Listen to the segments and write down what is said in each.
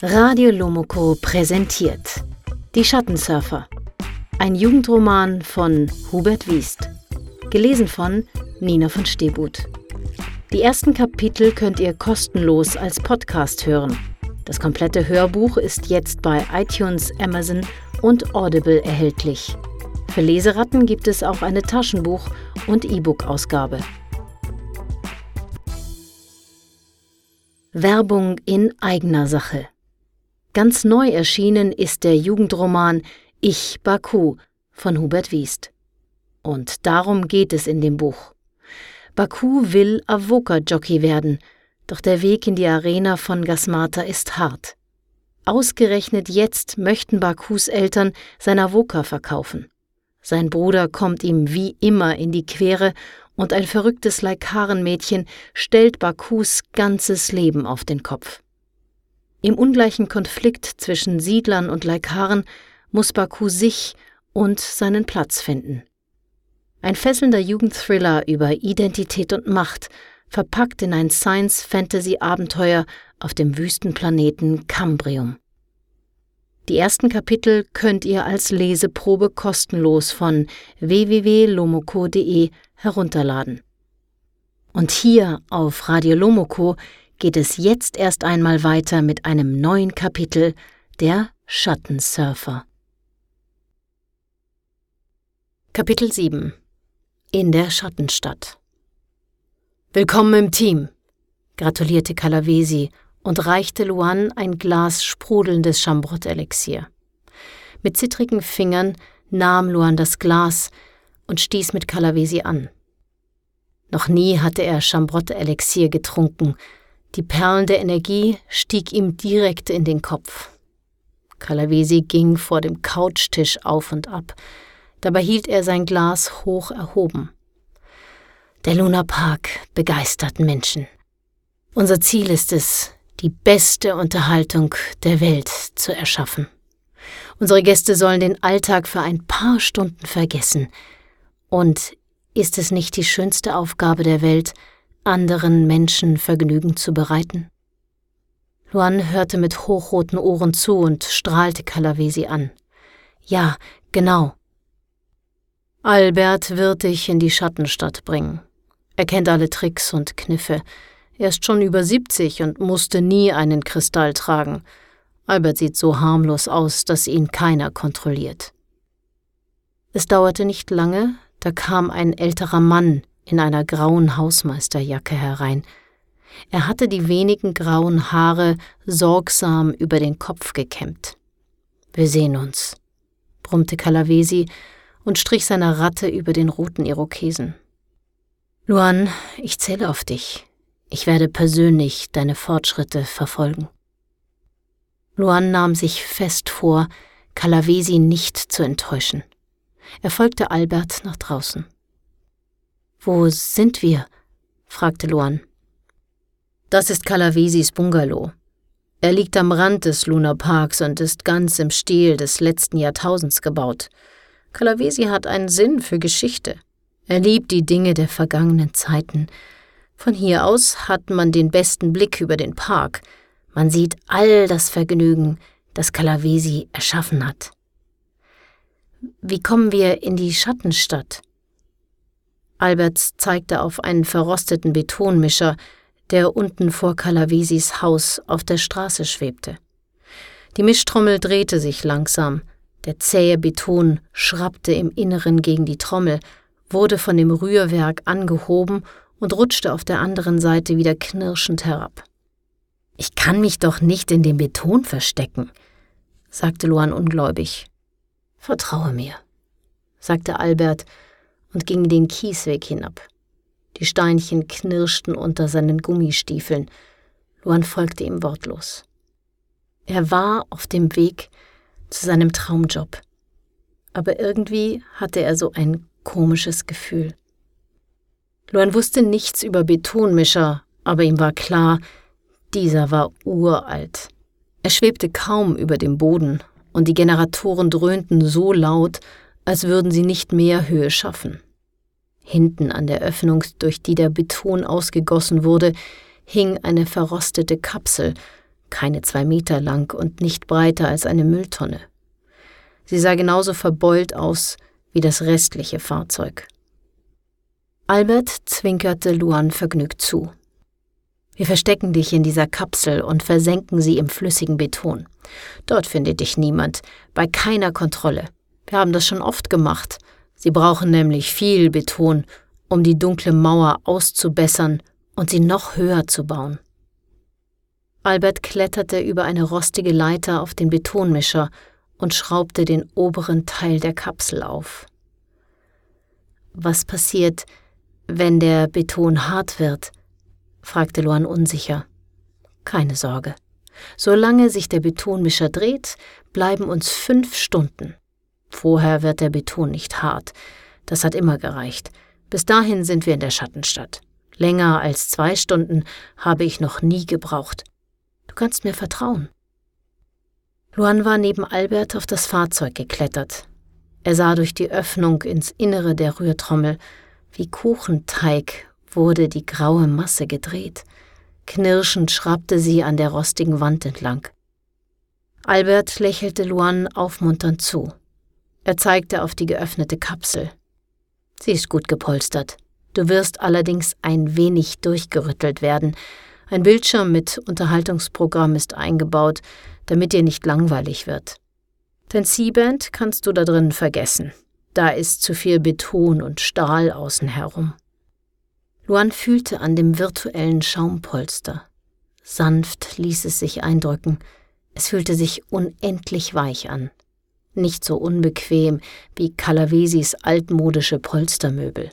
Radio Lomoko präsentiert Die Schattensurfer. Ein Jugendroman von Hubert Wiest. Gelesen von Nina von Stebut. Die ersten Kapitel könnt ihr kostenlos als Podcast hören. Das komplette Hörbuch ist jetzt bei iTunes, Amazon und Audible erhältlich. Für Leseratten gibt es auch eine Taschenbuch- und E-Book-Ausgabe. Werbung in eigener Sache. Ganz neu erschienen ist der Jugendroman Ich Baku von Hubert Wiest. Und darum geht es in dem Buch. Baku will Avoca-Jockey werden, doch der Weg in die Arena von Gasmata ist hart. Ausgerechnet jetzt möchten Bakus Eltern sein Avoca verkaufen. Sein Bruder kommt ihm wie immer in die Quere und ein verrücktes Leikarenmädchen stellt Bakus ganzes Leben auf den Kopf. Im ungleichen Konflikt zwischen Siedlern und Leikaren muss Baku sich und seinen Platz finden. Ein fesselnder Jugendthriller über Identität und Macht, verpackt in ein Science-Fantasy-Abenteuer auf dem Wüstenplaneten Cambrium. Die ersten Kapitel könnt ihr als Leseprobe kostenlos von www.lomoko.de herunterladen. Und hier auf Radio Lomoko geht es jetzt erst einmal weiter mit einem neuen Kapitel der Schattensurfer. Kapitel 7 In der Schattenstadt Willkommen im Team, gratulierte Calavesi und reichte Luan ein Glas sprudelndes Chambrot-Elixier. Mit zittrigen Fingern nahm Luan das Glas und stieß mit Calavesi an. Noch nie hatte er Chambrot-Elixier getrunken, die perlende Energie stieg ihm direkt in den Kopf. Calavesi ging vor dem Couchtisch auf und ab. Dabei hielt er sein Glas hoch erhoben. Der Luna Park begeistert Menschen. Unser Ziel ist es, die beste Unterhaltung der Welt zu erschaffen. Unsere Gäste sollen den Alltag für ein paar Stunden vergessen. Und ist es nicht die schönste Aufgabe der Welt, anderen Menschen Vergnügen zu bereiten? Luan hörte mit hochroten Ohren zu und strahlte Calavesi an. Ja, genau. Albert wird dich in die Schattenstadt bringen. Er kennt alle Tricks und Kniffe. Er ist schon über 70 und musste nie einen Kristall tragen. Albert sieht so harmlos aus, dass ihn keiner kontrolliert. Es dauerte nicht lange, da kam ein älterer Mann in einer grauen Hausmeisterjacke herein. Er hatte die wenigen grauen Haare sorgsam über den Kopf gekämmt. Wir sehen uns, brummte Calavesi und strich seiner Ratte über den roten Irokesen. Luan, ich zähle auf dich. Ich werde persönlich deine Fortschritte verfolgen. Luan nahm sich fest vor, Calavesi nicht zu enttäuschen. Er folgte Albert nach draußen. Wo sind wir? fragte Luan. Das ist Calavesis Bungalow. Er liegt am Rand des Luna Parks und ist ganz im Stil des letzten Jahrtausends gebaut. Calavesi hat einen Sinn für Geschichte. Er liebt die Dinge der vergangenen Zeiten. Von hier aus hat man den besten Blick über den Park. Man sieht all das Vergnügen, das Calavesi erschaffen hat. Wie kommen wir in die Schattenstadt? Albert zeigte auf einen verrosteten Betonmischer, der unten vor Calavesis Haus auf der Straße schwebte. Die Mischtrommel drehte sich langsam, der zähe Beton schrappte im Inneren gegen die Trommel, wurde von dem Rührwerk angehoben und rutschte auf der anderen Seite wieder knirschend herab. Ich kann mich doch nicht in dem Beton verstecken, sagte Luan ungläubig. Vertraue mir, sagte Albert und ging den Kiesweg hinab. Die Steinchen knirschten unter seinen Gummistiefeln. Luan folgte ihm wortlos. Er war auf dem Weg zu seinem Traumjob. Aber irgendwie hatte er so ein komisches Gefühl. Luan wusste nichts über Betonmischer, aber ihm war klar, dieser war uralt. Er schwebte kaum über dem Boden, und die Generatoren dröhnten so laut, als würden sie nicht mehr Höhe schaffen. Hinten an der Öffnung, durch die der Beton ausgegossen wurde, hing eine verrostete Kapsel, keine zwei Meter lang und nicht breiter als eine Mülltonne. Sie sah genauso verbeult aus wie das restliche Fahrzeug. Albert zwinkerte Luan vergnügt zu. Wir verstecken dich in dieser Kapsel und versenken sie im flüssigen Beton. Dort findet dich niemand, bei keiner Kontrolle. Wir haben das schon oft gemacht. Sie brauchen nämlich viel Beton, um die dunkle Mauer auszubessern und sie noch höher zu bauen. Albert kletterte über eine rostige Leiter auf den Betonmischer und schraubte den oberen Teil der Kapsel auf. Was passiert, wenn der Beton hart wird? fragte Luan unsicher. Keine Sorge. Solange sich der Betonmischer dreht, bleiben uns fünf Stunden. Vorher wird der Beton nicht hart. Das hat immer gereicht. Bis dahin sind wir in der Schattenstadt. Länger als zwei Stunden habe ich noch nie gebraucht. Du kannst mir vertrauen. Luan war neben Albert auf das Fahrzeug geklettert. Er sah durch die Öffnung ins Innere der Rührtrommel. Wie Kuchenteig wurde die graue Masse gedreht. Knirschend schraubte sie an der rostigen Wand entlang. Albert lächelte Luan aufmunternd zu. Er zeigte auf die geöffnete Kapsel. Sie ist gut gepolstert. Du wirst allerdings ein wenig durchgerüttelt werden. Ein Bildschirm mit Unterhaltungsprogramm ist eingebaut, damit dir nicht langweilig wird. Dein C-Band kannst du da drinnen vergessen. Da ist zu viel Beton und Stahl außen herum. Luan fühlte an dem virtuellen Schaumpolster. Sanft ließ es sich eindrücken. Es fühlte sich unendlich weich an. Nicht so unbequem wie Calavesis altmodische Polstermöbel.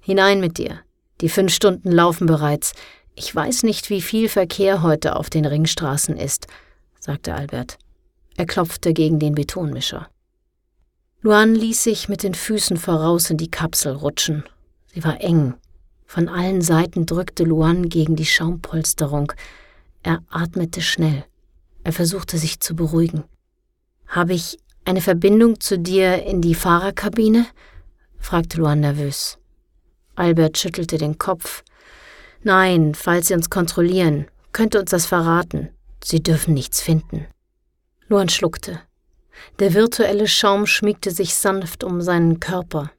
Hinein mit dir. Die fünf Stunden laufen bereits. Ich weiß nicht, wie viel Verkehr heute auf den Ringstraßen ist, sagte Albert. Er klopfte gegen den Betonmischer. Luan ließ sich mit den Füßen voraus in die Kapsel rutschen. Sie war eng. Von allen Seiten drückte Luan gegen die Schaumpolsterung. Er atmete schnell. Er versuchte sich zu beruhigen. Habe ich eine Verbindung zu dir in die Fahrerkabine? fragte Luan nervös. Albert schüttelte den Kopf. Nein, falls Sie uns kontrollieren, könnte uns das verraten. Sie dürfen nichts finden. Luan schluckte. Der virtuelle Schaum schmiegte sich sanft um seinen Körper.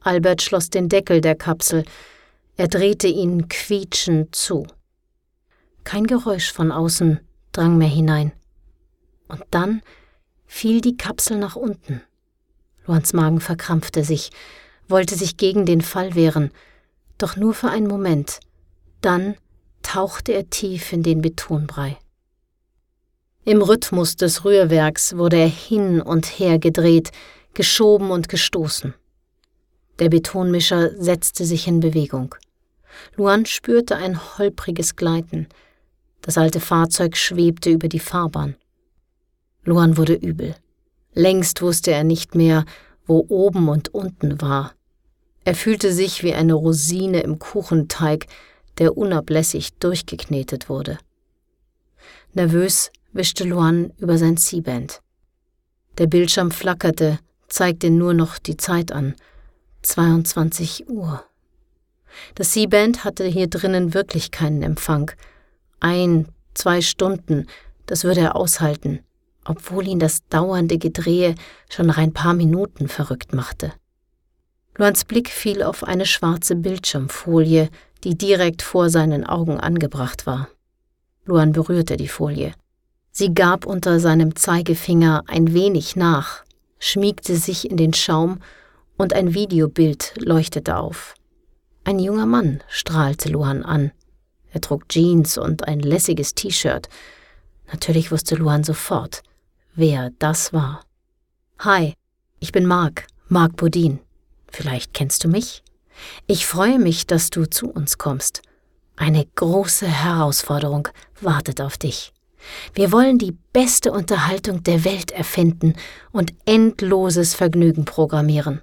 Albert schloss den Deckel der Kapsel. Er drehte ihn quietschend zu. Kein Geräusch von außen drang mehr hinein. Und dann fiel die Kapsel nach unten. Luans Magen verkrampfte sich, wollte sich gegen den Fall wehren, doch nur für einen Moment. Dann tauchte er tief in den Betonbrei. Im Rhythmus des Rührwerks wurde er hin und her gedreht, geschoben und gestoßen. Der Betonmischer setzte sich in Bewegung. Luan spürte ein holpriges Gleiten. Das alte Fahrzeug schwebte über die Fahrbahn. Luan wurde übel. Längst wusste er nicht mehr, wo oben und unten war. Er fühlte sich wie eine Rosine im Kuchenteig, der unablässig durchgeknetet wurde. Nervös wischte Luan über sein C-Band. Der Bildschirm flackerte, zeigte nur noch die Zeit an. 22 Uhr. Das C-Band hatte hier drinnen wirklich keinen Empfang. Ein, zwei Stunden, das würde er aushalten obwohl ihn das dauernde Gedrehe schon nach ein paar Minuten verrückt machte. Luans Blick fiel auf eine schwarze Bildschirmfolie, die direkt vor seinen Augen angebracht war. Luan berührte die Folie. Sie gab unter seinem Zeigefinger ein wenig nach, schmiegte sich in den Schaum und ein Videobild leuchtete auf. Ein junger Mann strahlte Luan an. Er trug Jeans und ein lässiges T-Shirt. Natürlich wusste Luan sofort, wer das war. Hi, ich bin Mark, Mark Bodin. Vielleicht kennst du mich? Ich freue mich, dass du zu uns kommst. Eine große Herausforderung wartet auf dich. Wir wollen die beste Unterhaltung der Welt erfinden und endloses Vergnügen programmieren.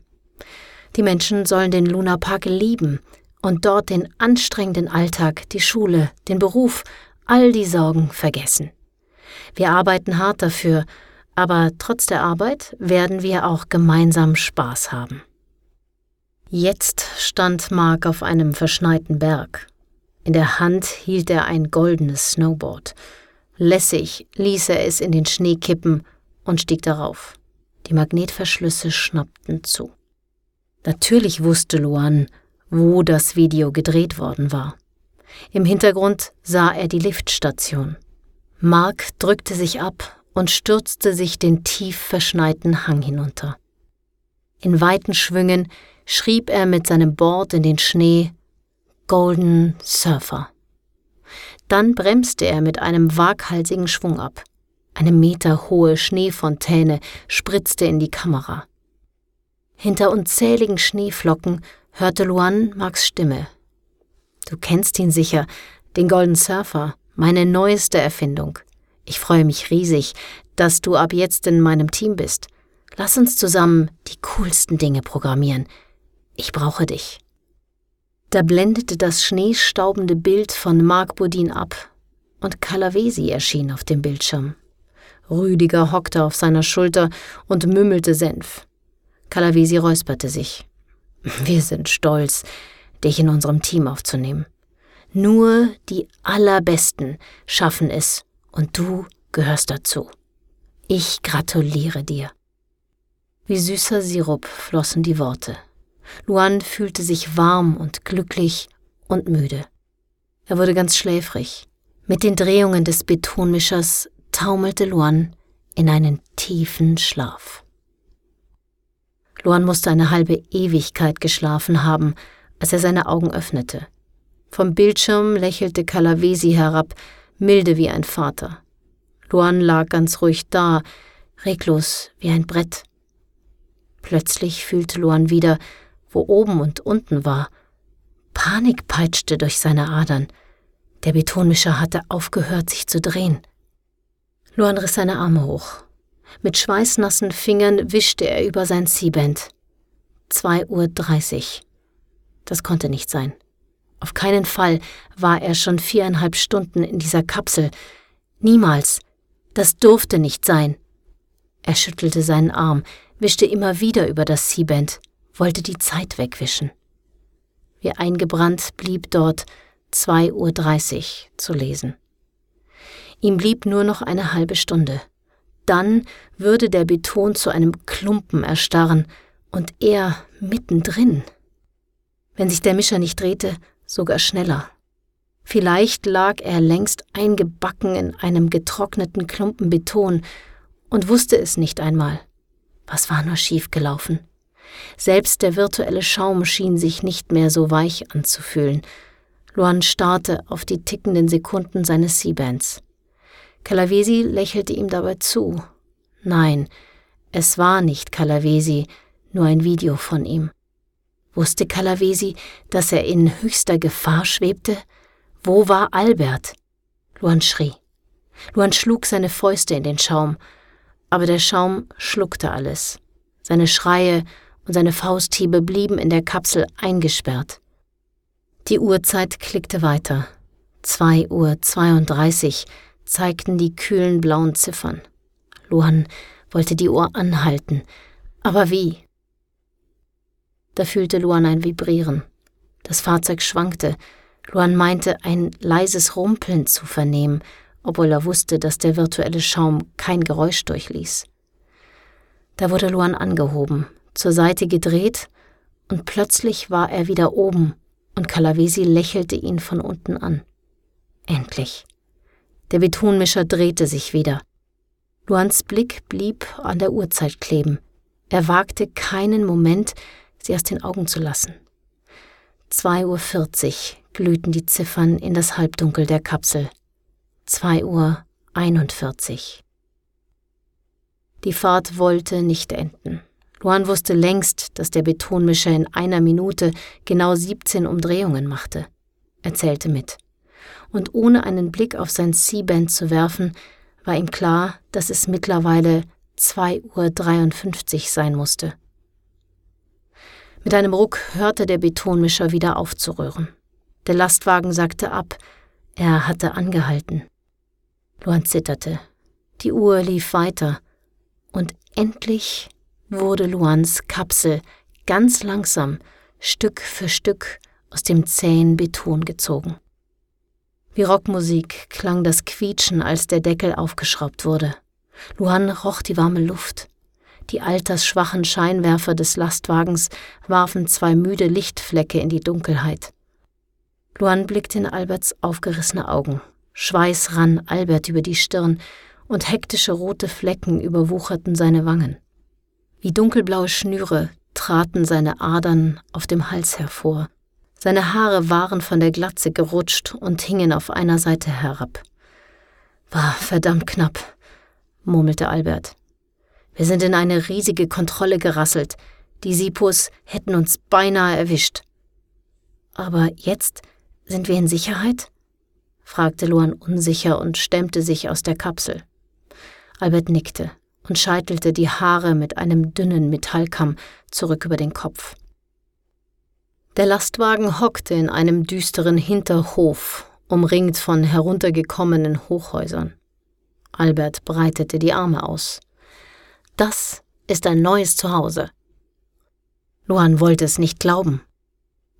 Die Menschen sollen den Lunapark lieben und dort den anstrengenden Alltag, die Schule, den Beruf, all die Sorgen vergessen. Wir arbeiten hart dafür, aber trotz der Arbeit werden wir auch gemeinsam Spaß haben. Jetzt stand Mark auf einem verschneiten Berg. In der Hand hielt er ein goldenes Snowboard. Lässig ließ er es in den Schnee kippen und stieg darauf. Die Magnetverschlüsse schnappten zu. Natürlich wusste Luan, wo das Video gedreht worden war. Im Hintergrund sah er die Liftstation. Mark drückte sich ab und stürzte sich den tief verschneiten Hang hinunter. In weiten Schwüngen schrieb er mit seinem Board in den Schnee Golden Surfer. Dann bremste er mit einem waghalsigen Schwung ab. Eine meterhohe Schneefontäne spritzte in die Kamera. Hinter unzähligen Schneeflocken hörte Luan Marks Stimme. Du kennst ihn sicher, den Golden Surfer, meine neueste Erfindung. Ich freue mich riesig, dass du ab jetzt in meinem Team bist. Lass uns zusammen die coolsten Dinge programmieren. Ich brauche dich. Da blendete das schneestaubende Bild von Mark Bodin ab und Calavesi erschien auf dem Bildschirm. Rüdiger hockte auf seiner Schulter und mümmelte Senf. Calavesi räusperte sich. Wir sind stolz, dich in unserem Team aufzunehmen. Nur die Allerbesten schaffen es, und du gehörst dazu. Ich gratuliere dir. Wie süßer Sirup flossen die Worte. Luan fühlte sich warm und glücklich und müde. Er wurde ganz schläfrig. Mit den Drehungen des Betonmischers taumelte Luan in einen tiefen Schlaf. Luan musste eine halbe Ewigkeit geschlafen haben, als er seine Augen öffnete. Vom Bildschirm lächelte Calavesi herab, milde wie ein Vater. Luan lag ganz ruhig da, reglos wie ein Brett. Plötzlich fühlte Luan wieder, wo oben und unten war. Panik peitschte durch seine Adern. Der Betonmischer hatte aufgehört, sich zu drehen. Luan riss seine Arme hoch. Mit schweißnassen Fingern wischte er über sein C-Band. Zwei Uhr. dreißig. Das konnte nicht sein. Auf keinen Fall war er schon viereinhalb Stunden in dieser Kapsel. Niemals. Das durfte nicht sein. Er schüttelte seinen Arm, wischte immer wieder über das C-Band, wollte die Zeit wegwischen. Wie eingebrannt blieb dort 2.30 Uhr zu lesen. Ihm blieb nur noch eine halbe Stunde. Dann würde der Beton zu einem Klumpen erstarren und er mittendrin. Wenn sich der Mischer nicht drehte, sogar schneller. Vielleicht lag er längst eingebacken in einem getrockneten Klumpen Beton und wusste es nicht einmal. Was war nur schiefgelaufen? Selbst der virtuelle Schaum schien sich nicht mehr so weich anzufühlen. Luan starrte auf die tickenden Sekunden seines C-Bands. Calavesi lächelte ihm dabei zu. Nein, es war nicht Calavesi, nur ein Video von ihm. Wusste Calavesi, dass er in höchster Gefahr schwebte? Wo war Albert? Luan schrie. Luan schlug seine Fäuste in den Schaum, aber der Schaum schluckte alles. Seine Schreie und seine Fausthiebe blieben in der Kapsel eingesperrt. Die Uhrzeit klickte weiter. Zwei Uhr zweiunddreißig zeigten die kühlen blauen Ziffern. Luan wollte die Uhr anhalten, aber wie? Da fühlte Luan ein Vibrieren. Das Fahrzeug schwankte. Luan meinte, ein leises Rumpeln zu vernehmen, obwohl er wusste, dass der virtuelle Schaum kein Geräusch durchließ. Da wurde Luan angehoben, zur Seite gedreht, und plötzlich war er wieder oben, und Calavesi lächelte ihn von unten an. Endlich. Der Betonmischer drehte sich wieder. Luans Blick blieb an der Uhrzeit kleben. Er wagte keinen Moment, sie aus den Augen zu lassen. 2.40 Uhr glühten die Ziffern in das Halbdunkel der Kapsel. 2.41 Uhr. Die Fahrt wollte nicht enden. Luan wusste längst, dass der Betonmischer in einer Minute genau 17 Umdrehungen machte. Er zählte mit. Und ohne einen Blick auf sein C-Band zu werfen, war ihm klar, dass es mittlerweile 2.53 Uhr sein musste. Mit einem Ruck hörte der Betonmischer wieder auf zu rühren. Der Lastwagen sagte ab, er hatte angehalten. Luan zitterte. Die Uhr lief weiter, und endlich wurde Luans Kapsel ganz langsam Stück für Stück aus dem zähen Beton gezogen. Wie Rockmusik klang das Quietschen, als der Deckel aufgeschraubt wurde. Luan roch die warme Luft. Die altersschwachen Scheinwerfer des Lastwagens warfen zwei müde Lichtflecke in die Dunkelheit. Luan blickte in Alberts aufgerissene Augen. Schweiß rann Albert über die Stirn und hektische rote Flecken überwucherten seine Wangen. Wie dunkelblaue Schnüre traten seine Adern auf dem Hals hervor. Seine Haare waren von der Glatze gerutscht und hingen auf einer Seite herab. War verdammt knapp, murmelte Albert. Wir sind in eine riesige Kontrolle gerasselt. Die Sipos hätten uns beinahe erwischt. Aber jetzt sind wir in Sicherheit? fragte Luan unsicher und stemmte sich aus der Kapsel. Albert nickte und scheitelte die Haare mit einem dünnen Metallkamm zurück über den Kopf. Der Lastwagen hockte in einem düsteren Hinterhof, umringt von heruntergekommenen Hochhäusern. Albert breitete die Arme aus. Das ist ein neues Zuhause. Luan wollte es nicht glauben.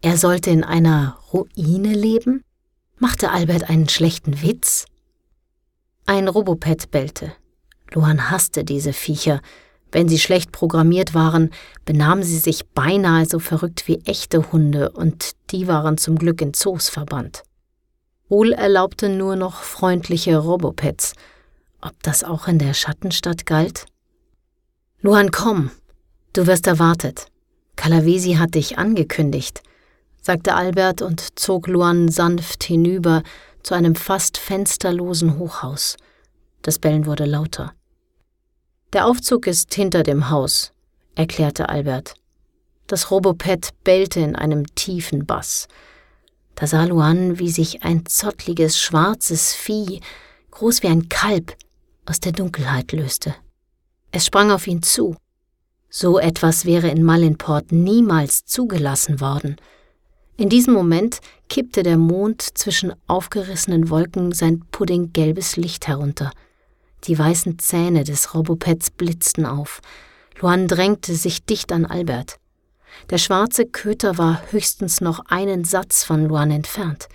Er sollte in einer Ruine leben? Machte Albert einen schlechten Witz? Ein Robopet bellte. Luan hasste diese Viecher. Wenn sie schlecht programmiert waren, benahmen sie sich beinahe so verrückt wie echte Hunde, und die waren zum Glück in Zoos verbannt. Wohl erlaubte nur noch freundliche Robopets. Ob das auch in der Schattenstadt galt? Luan, komm, du wirst erwartet. Kalavesi hat dich angekündigt, sagte Albert und zog Luan sanft hinüber zu einem fast fensterlosen Hochhaus. Das Bellen wurde lauter. Der Aufzug ist hinter dem Haus, erklärte Albert. Das Robopet bellte in einem tiefen Bass. Da sah Luan, wie sich ein zottliges, schwarzes Vieh, groß wie ein Kalb, aus der Dunkelheit löste. Es sprang auf ihn zu. So etwas wäre in Malinport niemals zugelassen worden. In diesem Moment kippte der Mond zwischen aufgerissenen Wolken sein puddinggelbes Licht herunter. Die weißen Zähne des Robopets blitzten auf. Luan drängte sich dicht an Albert. Der schwarze Köter war höchstens noch einen Satz von Luan entfernt.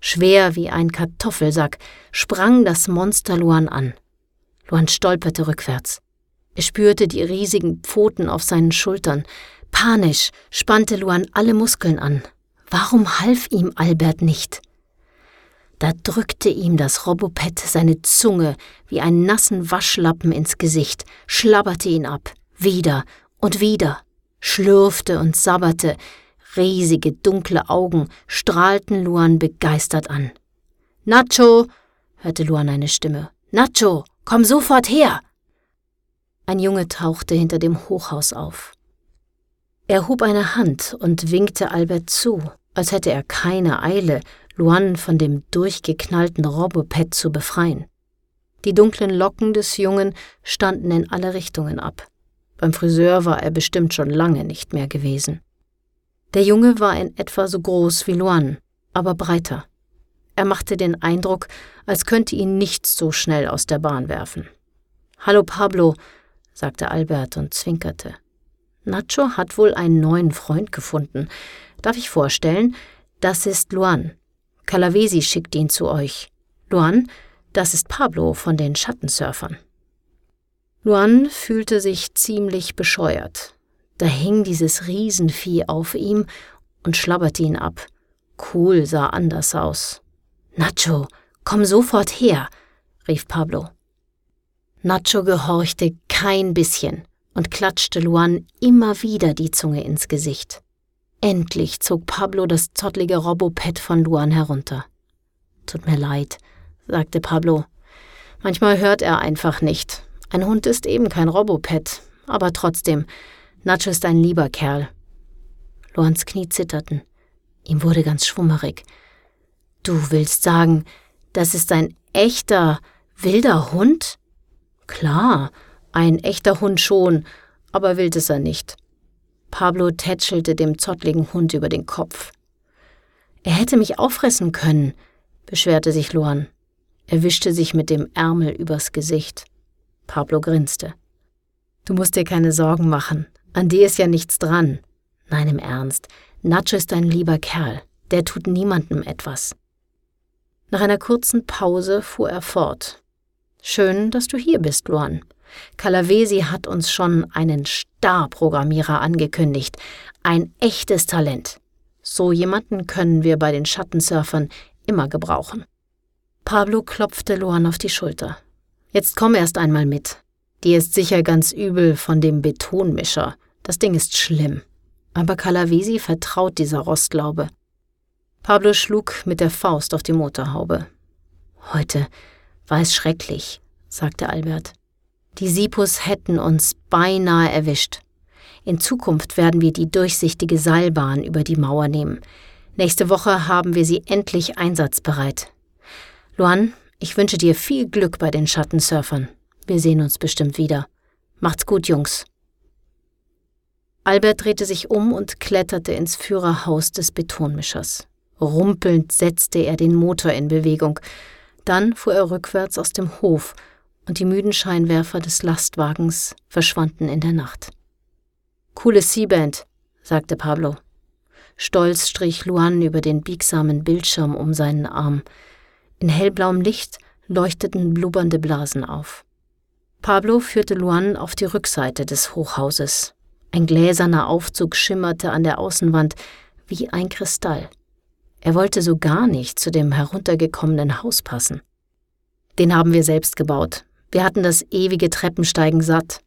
Schwer wie ein Kartoffelsack sprang das Monster Luan an. Luan stolperte rückwärts. Er spürte die riesigen Pfoten auf seinen Schultern. Panisch spannte Luan alle Muskeln an. Warum half ihm Albert nicht? Da drückte ihm das Robopet seine Zunge wie einen nassen Waschlappen ins Gesicht, schlabberte ihn ab, wieder und wieder, schlürfte und sabberte, riesige dunkle Augen strahlten Luan begeistert an. Nacho, hörte Luan eine Stimme. Nacho, komm sofort her! Ein Junge tauchte hinter dem Hochhaus auf. Er hob eine Hand und winkte Albert zu, als hätte er keine Eile, Luan von dem durchgeknallten Robopet zu befreien. Die dunklen Locken des Jungen standen in alle Richtungen ab. Beim Friseur war er bestimmt schon lange nicht mehr gewesen. Der Junge war in etwa so groß wie Luan, aber breiter. Er machte den Eindruck, als könnte ihn nichts so schnell aus der Bahn werfen. Hallo Pablo, sagte Albert und zwinkerte. Nacho hat wohl einen neuen Freund gefunden. Darf ich vorstellen? Das ist Luan. Calavesi schickt ihn zu euch. Luan, das ist Pablo von den Schattensurfern. Luan fühlte sich ziemlich bescheuert. Da hing dieses Riesenvieh auf ihm und schlabberte ihn ab. Cool sah anders aus. Nacho, komm sofort her, rief Pablo. Nacho gehorchte kein bisschen und klatschte Luan immer wieder die Zunge ins Gesicht. Endlich zog Pablo das zottlige Robopet von Luan herunter. Tut mir leid, sagte Pablo. Manchmal hört er einfach nicht. Ein Hund ist eben kein Robopet, aber trotzdem, Nacho ist ein lieber Kerl. Luans Knie zitterten. Ihm wurde ganz schwummerig. Du willst sagen, das ist ein echter, wilder Hund? Klar, ein echter Hund schon, aber wild ist er nicht. Pablo tätschelte dem zottligen Hund über den Kopf. Er hätte mich auffressen können, beschwerte sich Luan. Er wischte sich mit dem Ärmel übers Gesicht. Pablo grinste. Du musst dir keine Sorgen machen. An dir ist ja nichts dran. Nein, im Ernst. Nacho ist ein lieber Kerl, der tut niemandem etwas. Nach einer kurzen Pause fuhr er fort. Schön, dass du hier bist, Luan. Calavesi hat uns schon einen Starprogrammierer angekündigt. Ein echtes Talent. So jemanden können wir bei den Schattensurfern immer gebrauchen. Pablo klopfte Luan auf die Schulter. Jetzt komm erst einmal mit. Dir ist sicher ganz übel von dem Betonmischer. Das Ding ist schlimm. Aber Calavesi vertraut dieser Rostlaube. Pablo schlug mit der Faust auf die Motorhaube. Heute war es schrecklich, sagte Albert. Die Sipus hätten uns beinahe erwischt. In Zukunft werden wir die durchsichtige Seilbahn über die Mauer nehmen. Nächste Woche haben wir sie endlich einsatzbereit. Luan, ich wünsche dir viel Glück bei den Schattensurfern. Wir sehen uns bestimmt wieder. Macht's gut, Jungs. Albert drehte sich um und kletterte ins Führerhaus des Betonmischers. Rumpelnd setzte er den Motor in Bewegung. Dann fuhr er rückwärts aus dem Hof und die müden Scheinwerfer des Lastwagens verschwanden in der Nacht. Coole Seaband, sagte Pablo. Stolz strich Luan über den biegsamen Bildschirm um seinen Arm. In hellblauem Licht leuchteten blubbernde Blasen auf. Pablo führte Luan auf die Rückseite des Hochhauses. Ein gläserner Aufzug schimmerte an der Außenwand wie ein Kristall. Er wollte so gar nicht zu dem heruntergekommenen Haus passen. Den haben wir selbst gebaut. Wir hatten das ewige Treppensteigen satt,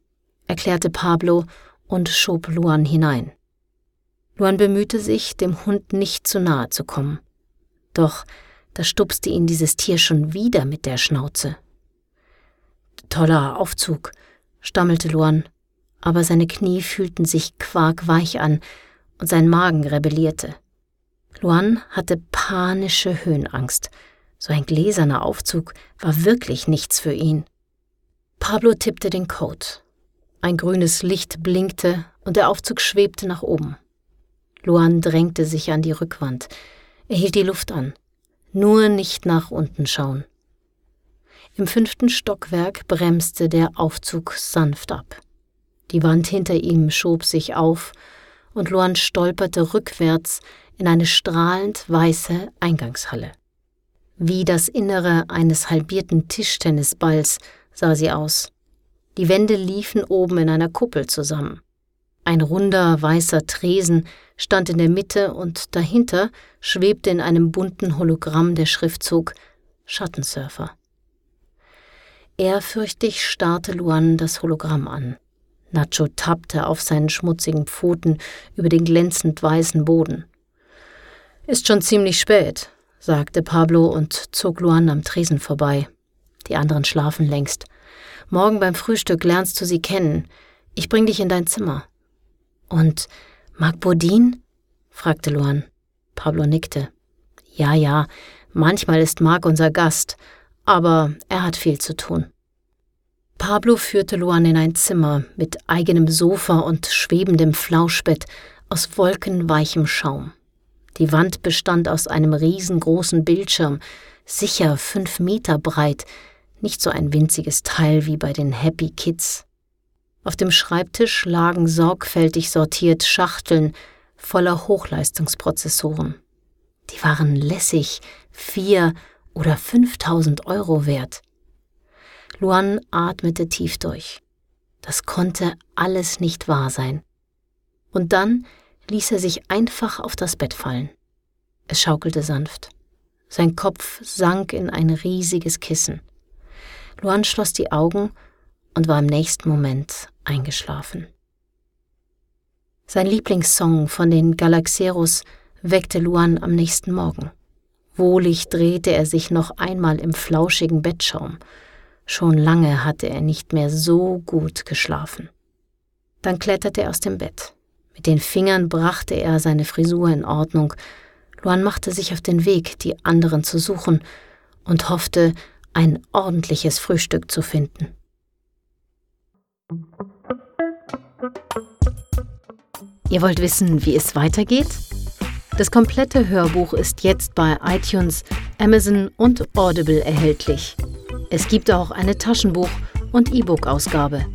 erklärte Pablo und schob Luan hinein. Luan bemühte sich, dem Hund nicht zu nahe zu kommen. Doch da stupste ihn dieses Tier schon wieder mit der Schnauze. Toller Aufzug, stammelte Luan, aber seine Knie fühlten sich quarkweich an und sein Magen rebellierte. Luan hatte panische Höhenangst. So ein gläserner Aufzug war wirklich nichts für ihn. Pablo tippte den Code. Ein grünes Licht blinkte und der Aufzug schwebte nach oben. Luan drängte sich an die Rückwand. Er hielt die Luft an. Nur nicht nach unten schauen. Im fünften Stockwerk bremste der Aufzug sanft ab. Die Wand hinter ihm schob sich auf und Luan stolperte rückwärts in eine strahlend weiße Eingangshalle. Wie das Innere eines halbierten Tischtennisballs sah sie aus. Die Wände liefen oben in einer Kuppel zusammen. Ein runder weißer Tresen stand in der Mitte und dahinter schwebte in einem bunten Hologramm der Schriftzug Schattensurfer. Ehrfürchtig starrte Luan das Hologramm an. Nacho tappte auf seinen schmutzigen Pfoten über den glänzend weißen Boden. Ist schon ziemlich spät, sagte Pablo und zog Luan am Tresen vorbei. Die anderen schlafen längst. Morgen beim Frühstück lernst du sie kennen. Ich bring dich in dein Zimmer. Und Marc Bodin? fragte Luan. Pablo nickte. Ja, ja, manchmal ist Marc unser Gast, aber er hat viel zu tun. Pablo führte Luan in ein Zimmer mit eigenem Sofa und schwebendem Flauschbett aus wolkenweichem Schaum. Die Wand bestand aus einem riesengroßen Bildschirm, sicher fünf Meter breit, nicht so ein winziges Teil wie bei den Happy Kids. Auf dem Schreibtisch lagen sorgfältig sortiert Schachteln voller Hochleistungsprozessoren. Die waren lässig vier oder fünftausend Euro wert. Luan atmete tief durch. Das konnte alles nicht wahr sein. Und dann ließ er sich einfach auf das Bett fallen. Es schaukelte sanft. Sein Kopf sank in ein riesiges Kissen. Luan schloss die Augen und war im nächsten Moment eingeschlafen. Sein Lieblingssong von den Galaxeros weckte Luan am nächsten Morgen. Wohlig drehte er sich noch einmal im flauschigen Bettschaum. Schon lange hatte er nicht mehr so gut geschlafen. Dann kletterte er aus dem Bett. Mit den Fingern brachte er seine Frisur in Ordnung. Luan machte sich auf den Weg, die anderen zu suchen, und hoffte, ein ordentliches Frühstück zu finden. Ihr wollt wissen, wie es weitergeht? Das komplette Hörbuch ist jetzt bei iTunes, Amazon und Audible erhältlich. Es gibt auch eine Taschenbuch- und E-Book-Ausgabe.